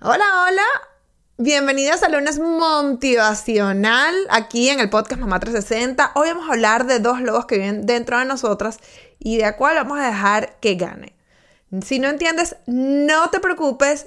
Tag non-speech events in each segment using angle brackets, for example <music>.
Hola, hola. Bienvenidos a lunes motivacional aquí en el podcast Mamá 360. Hoy vamos a hablar de dos lobos que viven dentro de nosotras y de cuál vamos a dejar que gane. Si no entiendes, no te preocupes,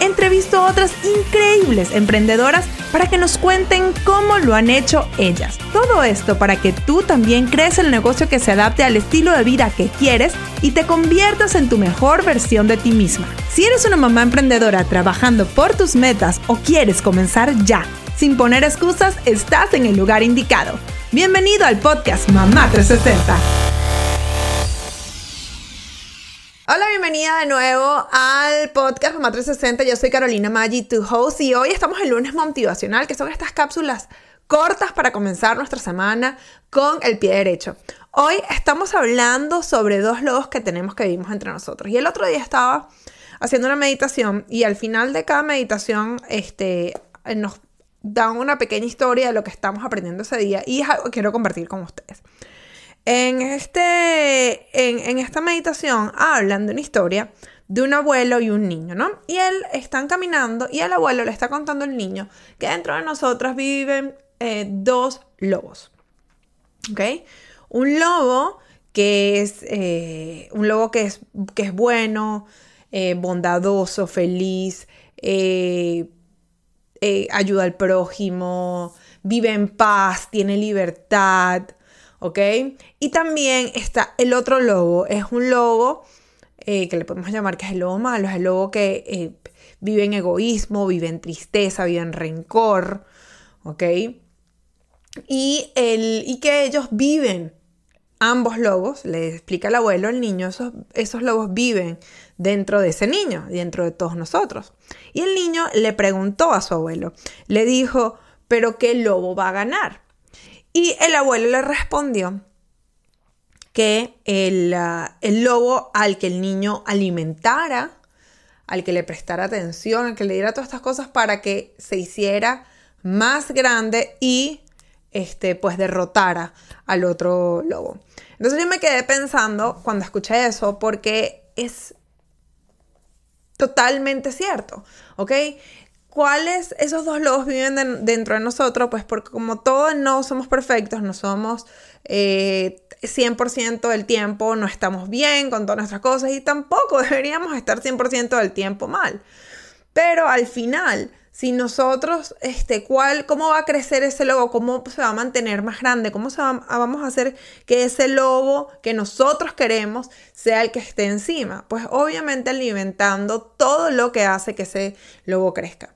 entrevisto a otras increíbles emprendedoras para que nos cuenten cómo lo han hecho ellas. Todo esto para que tú también crees el negocio que se adapte al estilo de vida que quieres y te conviertas en tu mejor versión de ti misma. Si eres una mamá emprendedora trabajando por tus metas o quieres comenzar ya, sin poner excusas, estás en el lugar indicado. Bienvenido al podcast Mamá 360. Bienvenida de nuevo al podcast Mamá 360. Yo soy Carolina Maggi, tu host, y hoy estamos en lunes motivacional, que son estas cápsulas cortas para comenzar nuestra semana con el pie derecho. Hoy estamos hablando sobre dos lobos que tenemos que vivimos entre nosotros. Y el otro día estaba haciendo una meditación y al final de cada meditación este, nos dan una pequeña historia de lo que estamos aprendiendo ese día y es algo que quiero compartir con ustedes. En, este, en, esta meditación hablan de una historia de un abuelo y un niño, ¿no? Y él están caminando y el abuelo le está contando al niño que dentro de nosotras viven eh, dos lobos, ¿ok? Un lobo que es eh, un lobo que es, que es bueno, eh, bondadoso, feliz, ayuda al prójimo, vive en paz, tiene libertad, ¿ok? Y también está el otro lobo, es un lobo eh, que le podemos llamar que es el lobo malo, es el lobo que eh, vive en egoísmo, vive en tristeza, vive en rencor, ¿ok? Y, el, y que ellos viven, ambos lobos, le explica el abuelo al niño, esos, esos lobos viven dentro de ese niño, dentro de todos nosotros. Y el niño le preguntó a su abuelo, le dijo, pero ¿qué lobo va a ganar? Y el abuelo le respondió que ah, el, lobo al que el niño alimentara, al que le prestara atención, al que le diera todas estas cosas para que se hiciera más grande y este, pues derrotara al otro lobo. Entonces yo me quedé pensando cuando escuché eso porque es totalmente cierto, ¿ok? ¿Cuáles esos dos lobos viven dentro de nosotros? Pues porque como todos no somos perfectos, no somos 100% eh, del tiempo, no estamos bien con todas nuestras cosas y tampoco <laughs> deberíamos estar 100% del tiempo mal. Pero al final, si nosotros, este, ¿cuál, ¿cómo va a crecer ese lobo? ¿Cómo se va a mantener más grande? ¿Cómo se vamos a hacer que ese lobo que nosotros queremos sea el que esté encima? Pues obviamente alimentando todo lo que hace que ese lobo crezca.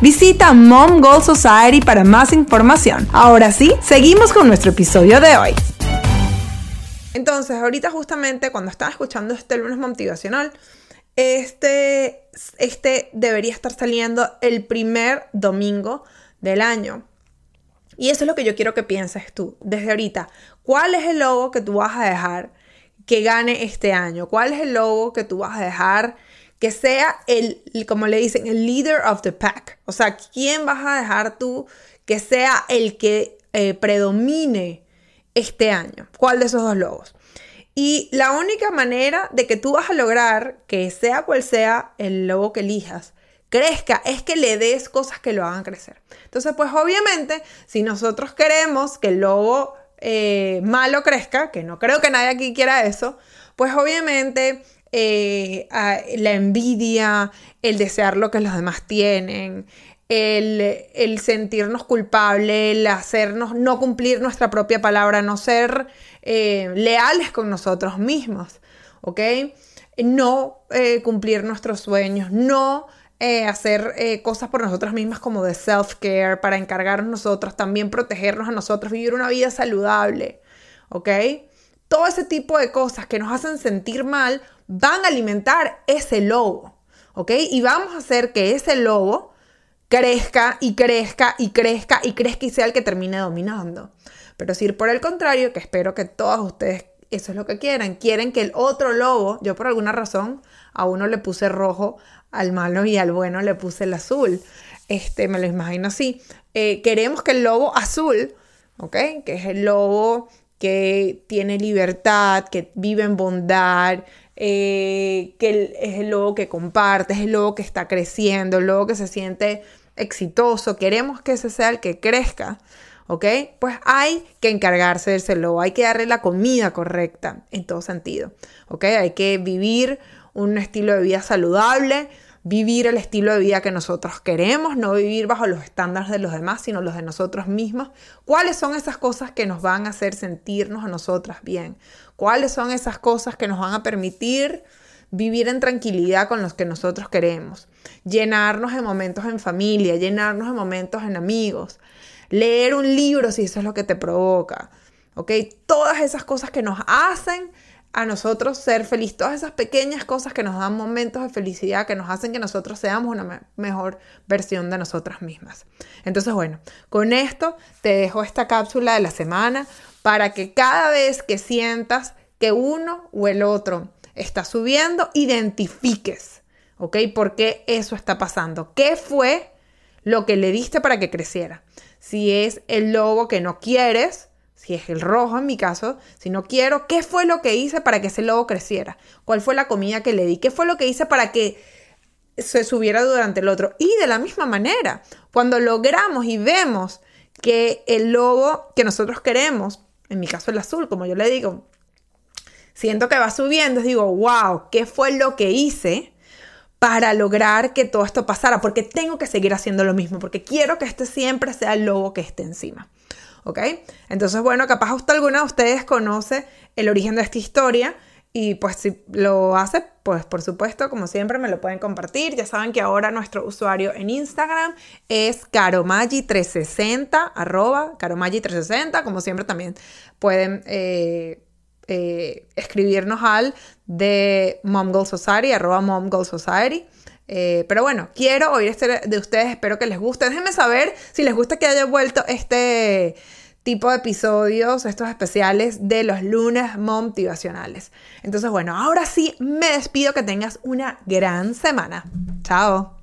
Visita Mom Goal Society para más información. Ahora sí, seguimos con nuestro episodio de hoy. Entonces, ahorita justamente cuando estaba escuchando este lunes motivacional, este, este debería estar saliendo el primer domingo del año. Y eso es lo que yo quiero que pienses tú desde ahorita. ¿Cuál es el logo que tú vas a dejar que gane este año? ¿Cuál es el logo que tú vas a dejar que sea el, como le dicen, el leader of the pack. O sea, ¿quién vas a dejar tú que sea el que eh, predomine este año? ¿Cuál de esos dos logos? Y la única manera de que tú vas a lograr que sea cual sea el logo que elijas, crezca es que le des cosas que lo hagan crecer. Entonces, pues obviamente, si nosotros queremos que el lobo eh, malo crezca, que no creo que nadie aquí quiera eso, pues obviamente eh, la envidia, el desear lo que los demás tienen, el, sentirnos culpables, el hacernos no cumplir nuestra propia palabra, no ser eh, leales con nosotros mismos, ¿ok? No cumplir nuestros sueños, no hacer cosas por nosotras mismas como de self-care, para encargarnos nosotros, también protegernos a nosotros, vivir una vida saludable, ¿ok? todo ese tipo de cosas que nos hacen sentir mal van a alimentar ese lobo, ¿ok? Y vamos a hacer que ese lobo crezca y crezca y crezca y crezca y sea el que termine dominando. Pero si por el contrario, que espero que todos ustedes eso es lo que quieran, quieren que el otro lobo, yo por alguna razón a uno le puse rojo, al malo y al bueno le puse el azul. Este, me lo imagino así. Eh, queremos que el lobo azul, ¿ok? Que es el lobo que tiene libertad, que vive en bondad, eh, que es el lobo que comparte, es el lobo que está creciendo, el lobo que se siente exitoso. Queremos que ese sea el que crezca, ¿ok? Pues hay que encargarse de ese lobo, hay que darle la comida correcta en todo sentido, ¿ok? Hay que vivir un estilo de vida saludable, vivir el estilo de vida que nosotros queremos, no vivir bajo los estándares de los demás, sino los de nosotros mismos. ¿Cuáles son esas cosas que nos van a hacer sentirnos a nosotras bien? ¿Cuáles son esas cosas que nos van a permitir vivir en tranquilidad con los que nosotros queremos? Llenarnos de momentos en familia, llenarnos de momentos en amigos, leer un libro si eso es lo que te provoca. ¿Ok? Todas esas cosas que nos hacen a nosotros ser felices, todas esas pequeñas cosas que nos dan momentos de felicidad, que nos hacen que nosotros seamos una mejor versión de nosotras mismas. Entonces, bueno, con esto te dejo esta cápsula de la semana para que cada vez que sientas que uno o el otro está subiendo, identifiques, ¿ok? ¿Por qué eso está pasando? ¿Qué fue lo que le diste para que creciera? Si es el lobo que no quieres, si es el rojo en mi caso, si no quiero, ¿qué fue lo que hice para que ese lobo creciera? ¿Cuál fue la comida que le di? ¿Qué fue lo que hice para que se subiera durante el otro? Y de la misma manera, cuando logramos y vemos que el lobo que nosotros queremos, en mi caso el azul, como yo le digo, siento que va subiendo, digo, wow, ¿qué fue lo que hice? para lograr que todo esto pasara, porque tengo que seguir haciendo lo mismo, porque quiero que este siempre sea el lobo que esté encima. ¿Ok? Entonces, bueno, capaz usted, alguna de ustedes conoce el origen de esta historia y pues si lo hace, pues por supuesto, como siempre, me lo pueden compartir. Ya saben que ahora nuestro usuario en Instagram es caromagi360, arroba caromagi360, como siempre también pueden... Eh, eh, escribirnos al de Mom Society, arroba Mom Society. Eh, pero bueno, quiero oír este de ustedes, espero que les guste. Déjenme saber si les gusta que haya vuelto este tipo de episodios, estos especiales de los lunes motivacionales. Entonces, bueno, ahora sí me despido, que tengas una gran semana. Chao.